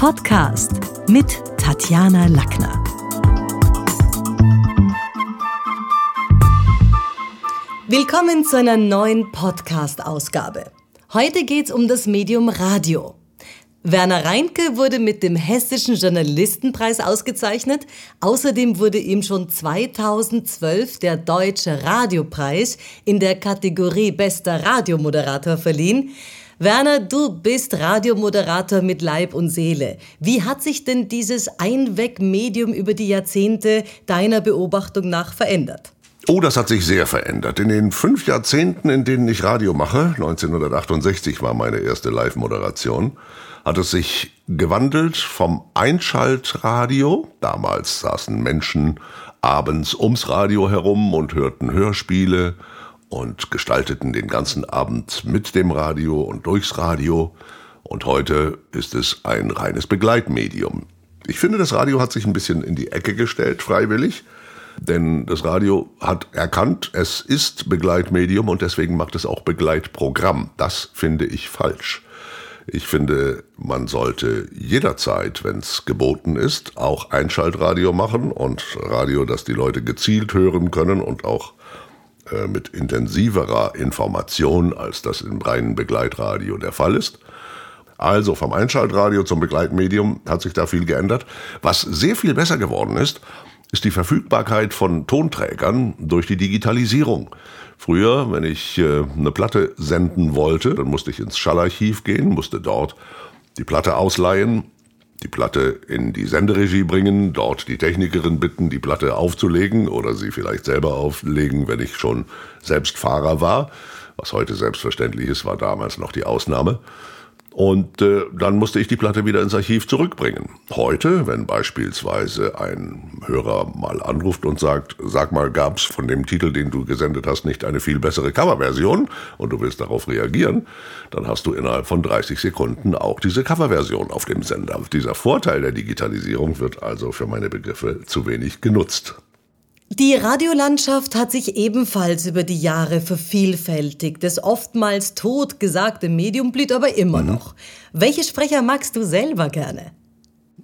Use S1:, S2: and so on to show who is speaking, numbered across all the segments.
S1: Podcast mit Tatjana Lackner. Willkommen zu einer neuen Podcast-Ausgabe. Heute geht es um das Medium Radio. Werner Reinke wurde mit dem Hessischen Journalistenpreis ausgezeichnet. Außerdem wurde ihm schon 2012 der Deutsche Radiopreis in der Kategorie Bester Radiomoderator verliehen. Werner, du bist Radiomoderator mit Leib und Seele. Wie hat sich denn dieses Einwegmedium über die Jahrzehnte deiner Beobachtung nach verändert?
S2: Oh, das hat sich sehr verändert. In den fünf Jahrzehnten, in denen ich Radio mache, 1968 war meine erste Live-Moderation, hat es sich gewandelt vom Einschaltradio. Damals saßen Menschen abends ums Radio herum und hörten Hörspiele und gestalteten den ganzen Abend mit dem Radio und durchs Radio. Und heute ist es ein reines Begleitmedium. Ich finde, das Radio hat sich ein bisschen in die Ecke gestellt, freiwillig. Denn das Radio hat erkannt, es ist Begleitmedium und deswegen macht es auch Begleitprogramm. Das finde ich falsch. Ich finde, man sollte jederzeit, wenn es geboten ist, auch Einschaltradio machen und Radio, das die Leute gezielt hören können und auch äh, mit intensiverer Information, als das im reinen Begleitradio der Fall ist. Also vom Einschaltradio zum Begleitmedium hat sich da viel geändert. Was sehr viel besser geworden ist, ist die Verfügbarkeit von Tonträgern durch die Digitalisierung. Früher, wenn ich äh, eine Platte senden wollte, dann musste ich ins Schallarchiv gehen, musste dort die Platte ausleihen, die Platte in die Senderegie bringen, dort die Technikerin bitten, die Platte aufzulegen oder sie vielleicht selber auflegen, wenn ich schon selbst Fahrer war. Was heute selbstverständlich ist, war damals noch die Ausnahme. Und äh, dann musste ich die Platte wieder ins Archiv zurückbringen. Heute, wenn beispielsweise ein Hörer mal anruft und sagt, sag mal, gab's von dem Titel, den du gesendet hast, nicht eine viel bessere Coverversion und du willst darauf reagieren, dann hast du innerhalb von 30 Sekunden auch diese Coverversion auf dem Sender. Dieser Vorteil der Digitalisierung wird also für meine Begriffe zu wenig genutzt.
S1: Die Radiolandschaft hat sich ebenfalls über die Jahre vervielfältigt. Das oftmals tot gesagte Medium blüht aber immer mhm. noch. Welche Sprecher magst du selber gerne?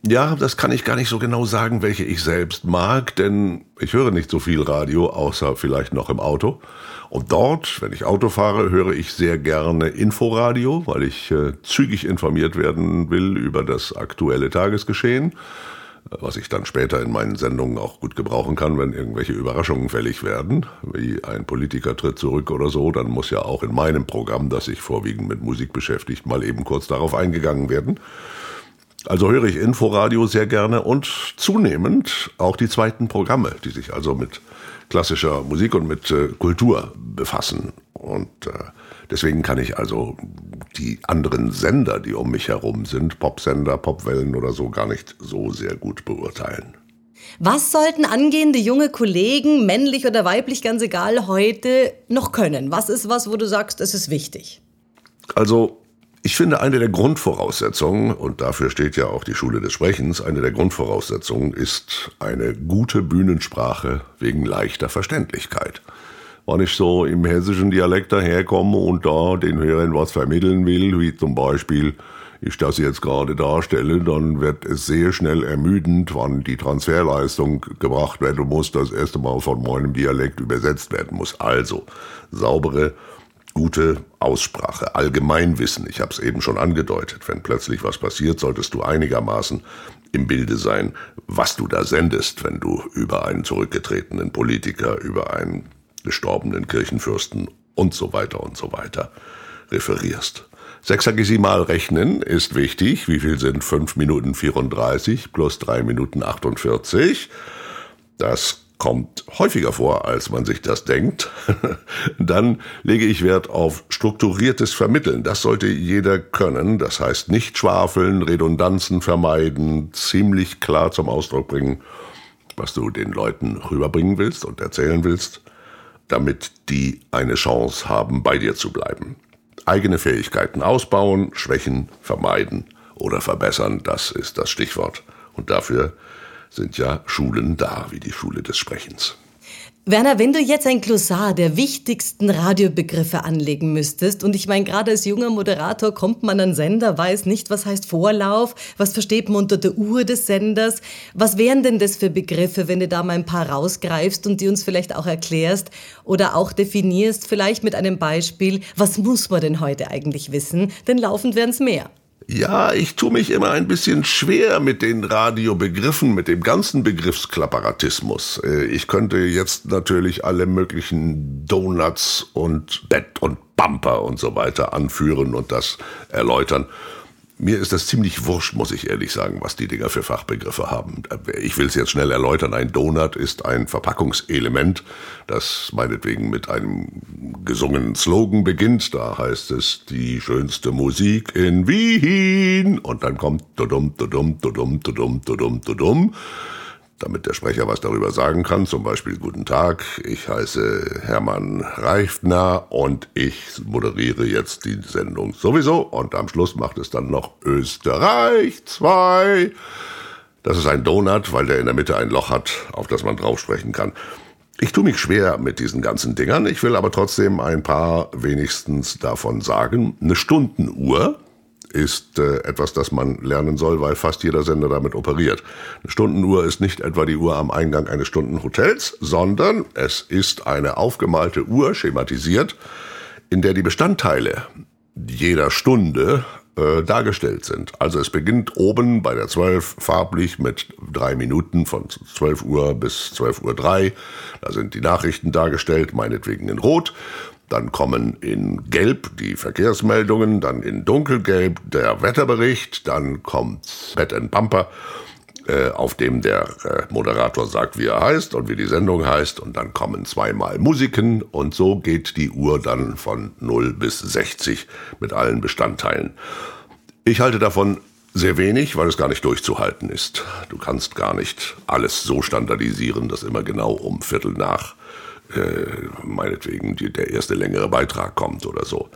S2: Ja, das kann ich gar nicht so genau sagen, welche ich selbst mag, denn ich höre nicht so viel Radio, außer vielleicht noch im Auto. Und dort, wenn ich Auto fahre, höre ich sehr gerne Inforadio, weil ich äh, zügig informiert werden will über das aktuelle Tagesgeschehen was ich dann später in meinen Sendungen auch gut gebrauchen kann, wenn irgendwelche Überraschungen fällig werden, wie ein Politiker tritt zurück oder so, dann muss ja auch in meinem Programm, das sich vorwiegend mit Musik beschäftigt, mal eben kurz darauf eingegangen werden. Also höre ich Inforadio sehr gerne und zunehmend auch die zweiten Programme, die sich also mit klassischer Musik und mit äh, Kultur befassen. Und äh, deswegen kann ich also die anderen Sender, die um mich herum sind, Popsender, Popwellen oder so, gar nicht so sehr gut beurteilen.
S1: Was sollten angehende junge Kollegen, männlich oder weiblich, ganz egal, heute noch können? Was ist was, wo du sagst, es ist wichtig?
S2: Also, ich finde, eine der Grundvoraussetzungen, und dafür steht ja auch die Schule des Sprechens, eine der Grundvoraussetzungen ist eine gute Bühnensprache wegen leichter Verständlichkeit wenn ich so im hessischen Dialekt daherkomme und da den Hörern was vermitteln will, wie zum Beispiel ich das jetzt gerade darstelle, dann wird es sehr schnell ermüdend, wann die Transferleistung gebracht werden muss, das erste Mal von meinem Dialekt übersetzt werden muss. Also saubere, gute Aussprache, Allgemeinwissen. Ich habe es eben schon angedeutet. Wenn plötzlich was passiert, solltest du einigermaßen im Bilde sein, was du da sendest, wenn du über einen zurückgetretenen Politiker, über einen gestorbenen Kirchenfürsten und so weiter und so weiter referierst. Sechsagesimal rechnen ist wichtig. Wie viel sind 5 Minuten 34 plus 3 Minuten 48? Das kommt häufiger vor, als man sich das denkt. Dann lege ich Wert auf strukturiertes Vermitteln. Das sollte jeder können. Das heißt nicht schwafeln, Redundanzen vermeiden, ziemlich klar zum Ausdruck bringen, was du den Leuten rüberbringen willst und erzählen willst damit die eine Chance haben, bei dir zu bleiben. Eigene Fähigkeiten ausbauen, Schwächen vermeiden oder verbessern, das ist das Stichwort. Und dafür sind ja Schulen da, wie die Schule des Sprechens.
S1: Werner, wenn du jetzt ein Glossar der wichtigsten Radiobegriffe anlegen müsstest, und ich meine, gerade als junger Moderator kommt man an Sender, weiß nicht, was heißt Vorlauf, was versteht man unter der Uhr des Senders, was wären denn das für Begriffe, wenn du da mal ein paar rausgreifst und die uns vielleicht auch erklärst oder auch definierst, vielleicht mit einem Beispiel, was muss man denn heute eigentlich wissen, denn laufend werden es mehr.
S2: Ja, ich tue mich immer ein bisschen schwer mit den Radiobegriffen, mit dem ganzen Begriffsklapparatismus. Äh, ich könnte jetzt natürlich alle möglichen Donuts und Bett und Bumper und so weiter anführen und das erläutern. Mir ist das ziemlich wurscht, muss ich ehrlich sagen, was die Dinger für Fachbegriffe haben. Ich will es jetzt schnell erläutern. Ein Donut ist ein Verpackungselement, das meinetwegen mit einem gesungenen Slogan beginnt. Da heißt es die schönste Musik in Wien. Und dann kommt dudum, dudum, dudum, dudum, dudum, dudum damit der Sprecher was darüber sagen kann, zum Beispiel Guten Tag, ich heiße Hermann Reifner und ich moderiere jetzt die Sendung sowieso und am Schluss macht es dann noch Österreich 2. Das ist ein Donut, weil der in der Mitte ein Loch hat, auf das man drauf sprechen kann. Ich tue mich schwer mit diesen ganzen Dingern, ich will aber trotzdem ein paar wenigstens davon sagen. Eine Stundenuhr, ist äh, etwas, das man lernen soll, weil fast jeder Sender damit operiert. Eine Stundenuhr ist nicht etwa die Uhr am Eingang eines Stundenhotels, sondern es ist eine aufgemalte Uhr, schematisiert, in der die Bestandteile jeder Stunde äh, dargestellt sind. Also es beginnt oben bei der 12 farblich mit drei Minuten von 12 Uhr bis 12 Uhr 3. Da sind die Nachrichten dargestellt, meinetwegen in Rot. Dann kommen in Gelb die Verkehrsmeldungen, dann in Dunkelgelb der Wetterbericht, dann kommt Bed and Bumper, äh, auf dem der äh, Moderator sagt, wie er heißt und wie die Sendung heißt, und dann kommen zweimal Musiken und so geht die Uhr dann von 0 bis 60 mit allen Bestandteilen. Ich halte davon sehr wenig, weil es gar nicht durchzuhalten ist. Du kannst gar nicht alles so standardisieren, dass immer genau um Viertel nach äh, meinetwegen die, der erste längere Beitrag kommt oder so.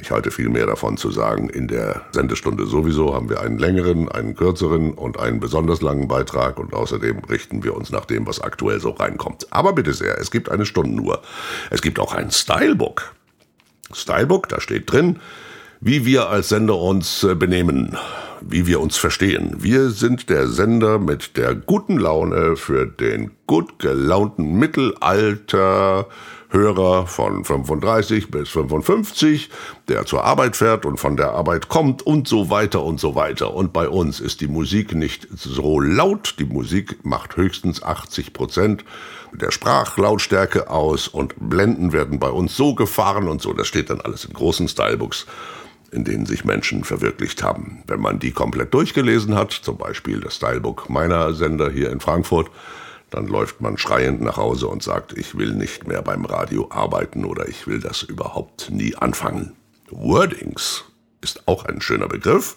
S2: Ich halte viel mehr davon zu sagen, in der Sendestunde sowieso haben wir einen längeren, einen kürzeren und einen besonders langen Beitrag und außerdem richten wir uns nach dem, was aktuell so reinkommt. Aber bitte sehr, es gibt eine Stundenuhr. Es gibt auch ein Stylebook. Stylebook, da steht drin, wie wir als Sender uns äh, benehmen, wie wir uns verstehen. Wir sind der Sender mit der guten Laune für den gut gelaunten Mittelalter Hörer von 35 bis 55, der zur Arbeit fährt und von der Arbeit kommt und so weiter und so weiter. Und bei uns ist die Musik nicht so laut. Die Musik macht höchstens 80 Prozent der Sprachlautstärke aus und Blenden werden bei uns so gefahren und so. Das steht dann alles in großen Stylebooks in denen sich Menschen verwirklicht haben. Wenn man die komplett durchgelesen hat, zum Beispiel das Stylebook meiner Sender hier in Frankfurt, dann läuft man schreiend nach Hause und sagt, ich will nicht mehr beim Radio arbeiten oder ich will das überhaupt nie anfangen. Wordings ist auch ein schöner Begriff.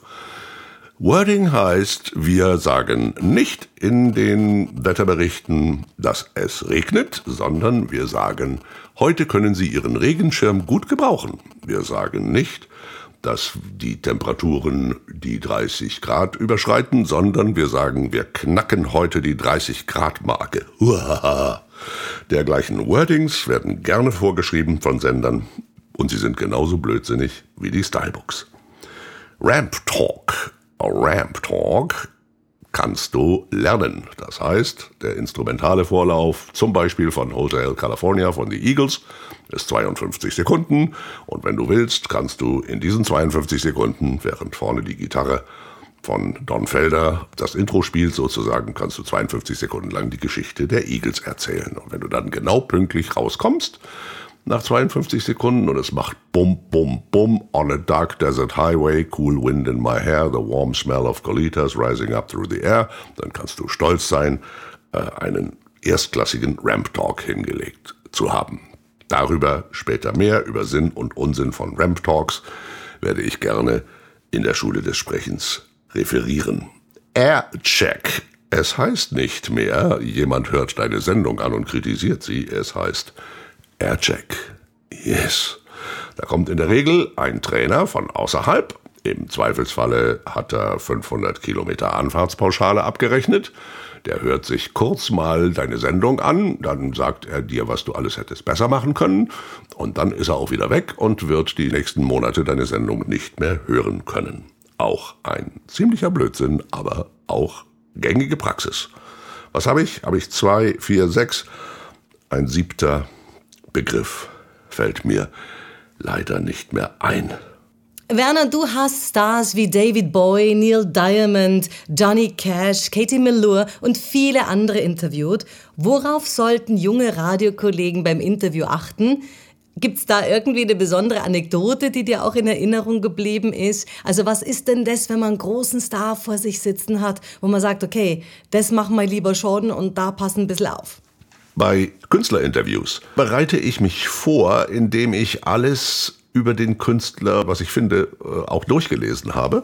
S2: Wording heißt, wir sagen nicht in den Wetterberichten, dass es regnet, sondern wir sagen, heute können Sie Ihren Regenschirm gut gebrauchen. Wir sagen nicht, dass die Temperaturen die 30 Grad überschreiten, sondern wir sagen, wir knacken heute die 30 Grad Marke. Uaha. Dergleichen Wordings werden gerne vorgeschrieben von Sendern und sie sind genauso blödsinnig wie die Stylebooks. Ramp Talk. Ramp Talk kannst du lernen. Das heißt, der instrumentale Vorlauf, zum Beispiel von Hotel California von The Eagles, ist 52 Sekunden. Und wenn du willst, kannst du in diesen 52 Sekunden, während vorne die Gitarre von Don Felder das Intro spielt, sozusagen, kannst du 52 Sekunden lang die Geschichte der Eagles erzählen. Und wenn du dann genau pünktlich rauskommst, nach 52 Sekunden und es macht bum, bum, bum on a dark desert highway, cool wind in my hair, the warm smell of colitas rising up through the air, dann kannst du stolz sein, äh, einen erstklassigen Ramp Talk hingelegt zu haben. Darüber später mehr, über Sinn und Unsinn von Ramp Talks, werde ich gerne in der Schule des Sprechens referieren. Aircheck. Es heißt nicht mehr, jemand hört deine Sendung an und kritisiert sie. Es heißt, Aircheck. Yes. Da kommt in der Regel ein Trainer von außerhalb, Im Zweifelsfalle hat er 500 Kilometer Anfahrtspauschale abgerechnet. Der hört sich kurz mal deine Sendung an, dann sagt er dir, was du alles hättest besser machen können, und dann ist er auch wieder weg und wird die nächsten Monate deine Sendung nicht mehr hören können. Auch ein ziemlicher Blödsinn, aber auch gängige Praxis. Was habe ich? Habe ich zwei, vier, sechs. Ein siebter Begriff fällt mir leider nicht mehr ein.
S1: Werner, du hast Stars wie David Bowie, Neil Diamond, Johnny Cash, Katie Melua und viele andere interviewt. Worauf sollten junge Radiokollegen beim Interview achten? Gibt es da irgendwie eine besondere Anekdote, die dir auch in Erinnerung geblieben ist? Also was ist denn das, wenn man einen großen Star vor sich sitzen hat, wo man sagt, okay, das machen wir lieber schon und da passen ein bisschen auf?
S2: Bei Künstlerinterviews bereite ich mich vor, indem ich alles über den Künstler, was ich finde, äh, auch durchgelesen habe.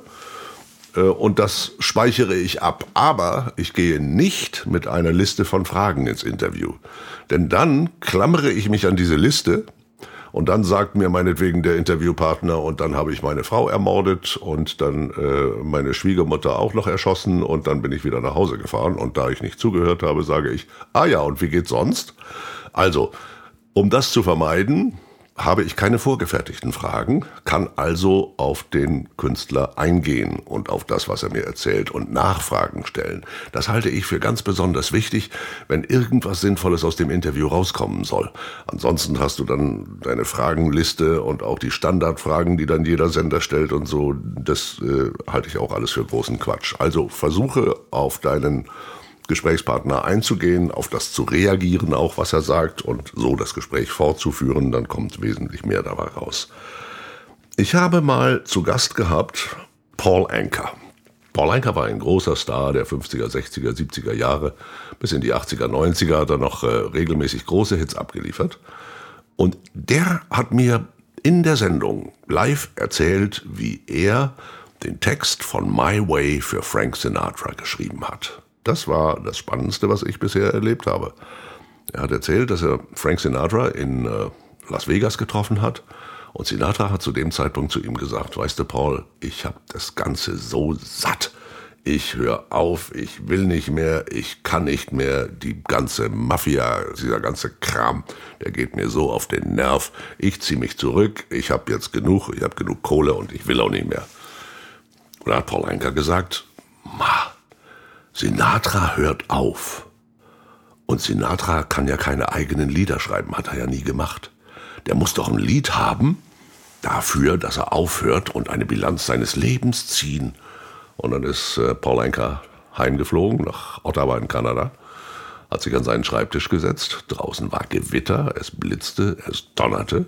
S2: Äh, und das speichere ich ab. Aber ich gehe nicht mit einer Liste von Fragen ins Interview. Denn dann klammere ich mich an diese Liste und dann sagt mir meinetwegen der Interviewpartner, und dann habe ich meine Frau ermordet und dann äh, meine Schwiegermutter auch noch erschossen und dann bin ich wieder nach Hause gefahren. Und da ich nicht zugehört habe, sage ich, ah ja, und wie geht's sonst? Also, um das zu vermeiden, habe ich keine vorgefertigten Fragen, kann also auf den Künstler eingehen und auf das, was er mir erzählt und Nachfragen stellen. Das halte ich für ganz besonders wichtig, wenn irgendwas Sinnvolles aus dem Interview rauskommen soll. Ansonsten hast du dann deine Fragenliste und auch die Standardfragen, die dann jeder Sender stellt und so. Das äh, halte ich auch alles für großen Quatsch. Also versuche auf deinen Gesprächspartner einzugehen, auf das zu reagieren, auch was er sagt und so das Gespräch fortzuführen, dann kommt wesentlich mehr dabei raus. Ich habe mal zu Gast gehabt Paul Anker. Paul Anker war ein großer Star der 50er, 60er, 70er Jahre. Bis in die 80er, 90er hat er noch äh, regelmäßig große Hits abgeliefert. Und der hat mir in der Sendung live erzählt, wie er den Text von My Way für Frank Sinatra geschrieben hat. Das war das Spannendste, was ich bisher erlebt habe. Er hat erzählt, dass er Frank Sinatra in äh, Las Vegas getroffen hat. Und Sinatra hat zu dem Zeitpunkt zu ihm gesagt, weißt du, Paul, ich habe das Ganze so satt. Ich höre auf, ich will nicht mehr, ich kann nicht mehr. Die ganze Mafia, dieser ganze Kram, der geht mir so auf den Nerv. Ich ziehe mich zurück, ich habe jetzt genug, ich habe genug Kohle und ich will auch nicht mehr. Und da hat Paul Anker gesagt, Ma, Sinatra hört auf. Und Sinatra kann ja keine eigenen Lieder schreiben, hat er ja nie gemacht. Der muss doch ein Lied haben dafür, dass er aufhört und eine Bilanz seines Lebens ziehen. Und dann ist äh, Paul Anka heimgeflogen nach Ottawa in Kanada, hat sich an seinen Schreibtisch gesetzt. Draußen war Gewitter, es blitzte, es donnerte.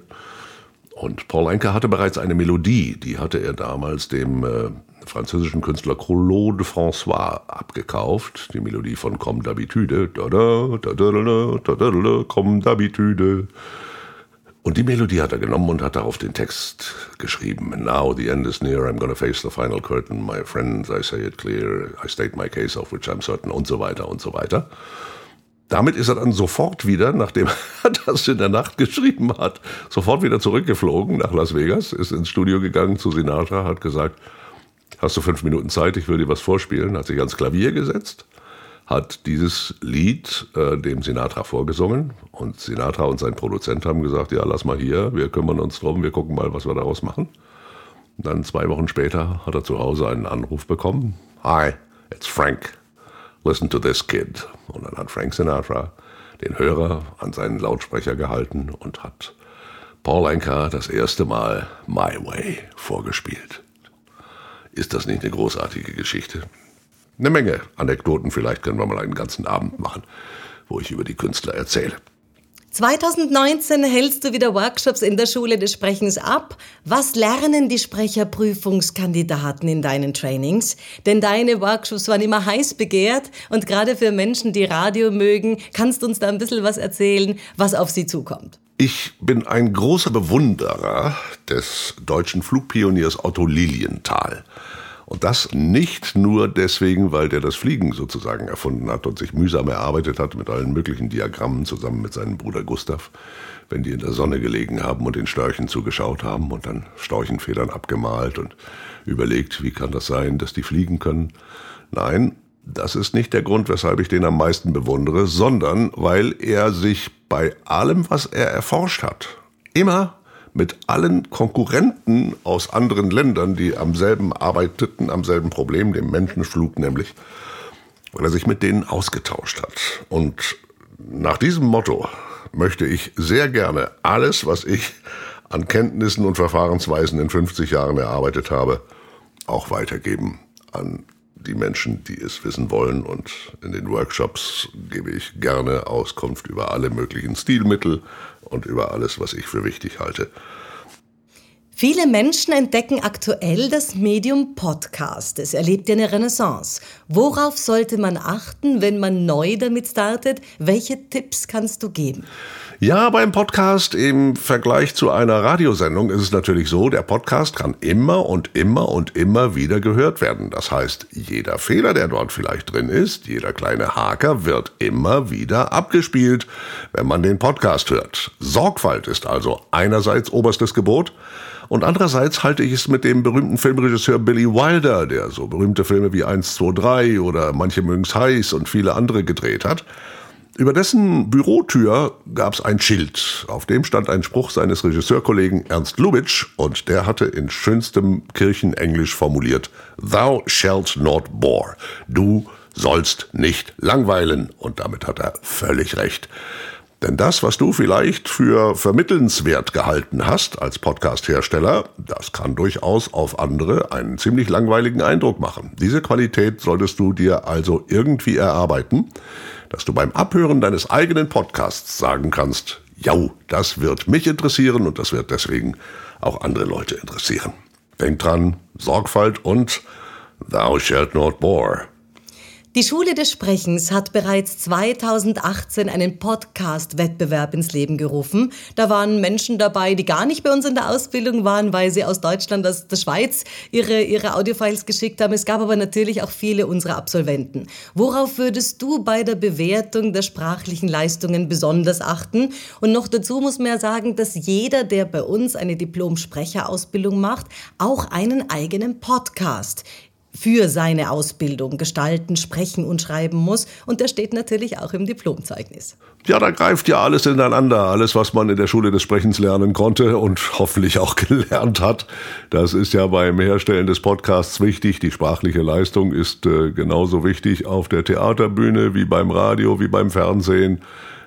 S2: Und Paul Anka hatte bereits eine Melodie, die hatte er damals dem äh, französischen Künstler Claude François abgekauft. Die Melodie von Comme d'habitude. Comme d'habitude. Und die Melodie hat er genommen und hat darauf den Text geschrieben. Now the end is near, I'm gonna face the final curtain. My friends, I say it clear, I state my case of which I'm certain und so weiter und so weiter. Damit ist er dann sofort wieder, nachdem er das in der Nacht geschrieben hat, sofort wieder zurückgeflogen nach Las Vegas, ist ins Studio gegangen zu Sinatra, hat gesagt, hast du fünf Minuten Zeit, ich will dir was vorspielen, hat sich ans Klavier gesetzt, hat dieses Lied äh, dem Sinatra vorgesungen und Sinatra und sein Produzent haben gesagt, ja, lass mal hier, wir kümmern uns drum, wir gucken mal, was wir daraus machen. Und dann zwei Wochen später hat er zu Hause einen Anruf bekommen. Hi, it's Frank. Listen to this kid. Und dann hat Frank Sinatra den Hörer an seinen Lautsprecher gehalten und hat Paul Anka das erste Mal My Way vorgespielt. Ist das nicht eine großartige Geschichte? Eine Menge Anekdoten, vielleicht können wir mal einen ganzen Abend machen, wo ich über die Künstler erzähle.
S1: 2019 hältst du wieder Workshops in der Schule des Sprechens ab. Was lernen die Sprecherprüfungskandidaten in deinen Trainings? Denn deine Workshops waren immer heiß begehrt und gerade für Menschen, die Radio mögen, kannst du uns da ein bisschen was erzählen, was auf sie zukommt.
S2: Ich bin ein großer Bewunderer des deutschen Flugpioniers Otto Lilienthal. Und das nicht nur deswegen, weil der das Fliegen sozusagen erfunden hat und sich mühsam erarbeitet hat mit allen möglichen Diagrammen zusammen mit seinem Bruder Gustav, wenn die in der Sonne gelegen haben und den Störchen zugeschaut haben und dann Storchenfedern abgemalt und überlegt, wie kann das sein, dass die fliegen können. Nein, das ist nicht der Grund, weshalb ich den am meisten bewundere, sondern weil er sich bei allem, was er erforscht hat, immer mit allen Konkurrenten aus anderen Ländern, die am selben arbeiteten, am selben Problem, dem Menschenflug nämlich, weil er sich mit denen ausgetauscht hat. Und nach diesem Motto möchte ich sehr gerne alles, was ich an Kenntnissen und Verfahrensweisen in 50 Jahren erarbeitet habe, auch weitergeben an die Menschen, die es wissen wollen. Und in den Workshops gebe ich gerne Auskunft über alle möglichen Stilmittel und über alles, was ich für wichtig halte.
S1: Viele Menschen entdecken aktuell das Medium Podcast. Es erlebt eine Renaissance. Worauf sollte man achten, wenn man neu damit startet? Welche Tipps kannst du geben?
S2: Ja, beim Podcast im Vergleich zu einer Radiosendung ist es natürlich so, der Podcast kann immer und immer und immer wieder gehört werden. Das heißt, jeder Fehler, der dort vielleicht drin ist, jeder kleine Haker wird immer wieder abgespielt, wenn man den Podcast hört. Sorgfalt ist also einerseits oberstes Gebot, und andererseits halte ich es mit dem berühmten Filmregisseur Billy Wilder, der so berühmte Filme wie 1, 2, 3 oder Manche mögen's heiß und viele andere gedreht hat, über dessen Bürotür gab es ein Schild. Auf dem stand ein Spruch seines Regisseurkollegen Ernst Lubitsch und der hatte in schönstem Kirchenenglisch formuliert, Thou shalt not bore. Du sollst nicht langweilen. Und damit hat er völlig recht. Denn das, was du vielleicht für vermittelnswert gehalten hast als Podcast-Hersteller, das kann durchaus auf andere einen ziemlich langweiligen Eindruck machen. Diese Qualität solltest du dir also irgendwie erarbeiten dass du beim Abhören deines eigenen Podcasts sagen kannst, ja, das wird mich interessieren und das wird deswegen auch andere Leute interessieren. Denk dran, Sorgfalt und Thou shalt not bore.
S1: Die Schule des Sprechens hat bereits 2018 einen Podcast-Wettbewerb ins Leben gerufen. Da waren Menschen dabei, die gar nicht bei uns in der Ausbildung waren, weil sie aus Deutschland, aus der Schweiz ihre, ihre Audiofiles geschickt haben. Es gab aber natürlich auch viele unserer Absolventen. Worauf würdest du bei der Bewertung der sprachlichen Leistungen besonders achten? Und noch dazu muss man ja sagen, dass jeder, der bei uns eine Diplom-Sprecherausbildung macht, auch einen eigenen Podcast für seine Ausbildung gestalten, sprechen und schreiben muss. Und der steht natürlich auch im Diplomzeugnis.
S2: Ja, da greift ja alles ineinander. Alles, was man in der Schule des Sprechens lernen konnte und hoffentlich auch gelernt hat. Das ist ja beim Herstellen des Podcasts wichtig. Die sprachliche Leistung ist äh, genauso wichtig auf der Theaterbühne wie beim Radio, wie beim Fernsehen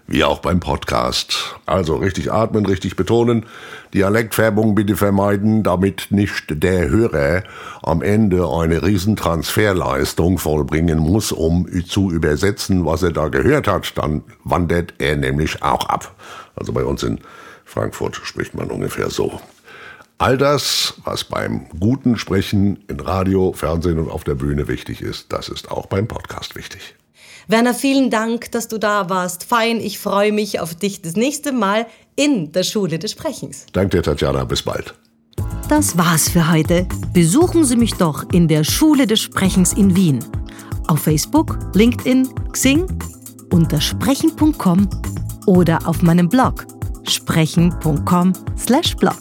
S2: wie auch beim Podcast. Also richtig atmen, richtig betonen, Dialektfärbung bitte vermeiden, damit nicht der Hörer am Ende eine Riesentransferleistung vollbringen muss, um zu übersetzen, was er da gehört hat. Dann wandert er nämlich auch ab. Also bei uns in Frankfurt spricht man ungefähr so. All das, was beim guten Sprechen in Radio, Fernsehen und auf der Bühne wichtig ist, das ist auch beim Podcast wichtig.
S1: Werner, vielen Dank, dass du da warst. Fein, ich freue mich auf dich das nächste Mal in der Schule des Sprechens.
S2: Danke dir, Tatjana. Bis bald.
S1: Das war's für heute. Besuchen Sie mich doch in der Schule des Sprechens in Wien. Auf Facebook, LinkedIn, Xing, unter sprechen.com oder auf meinem Blog sprechen.com/blog.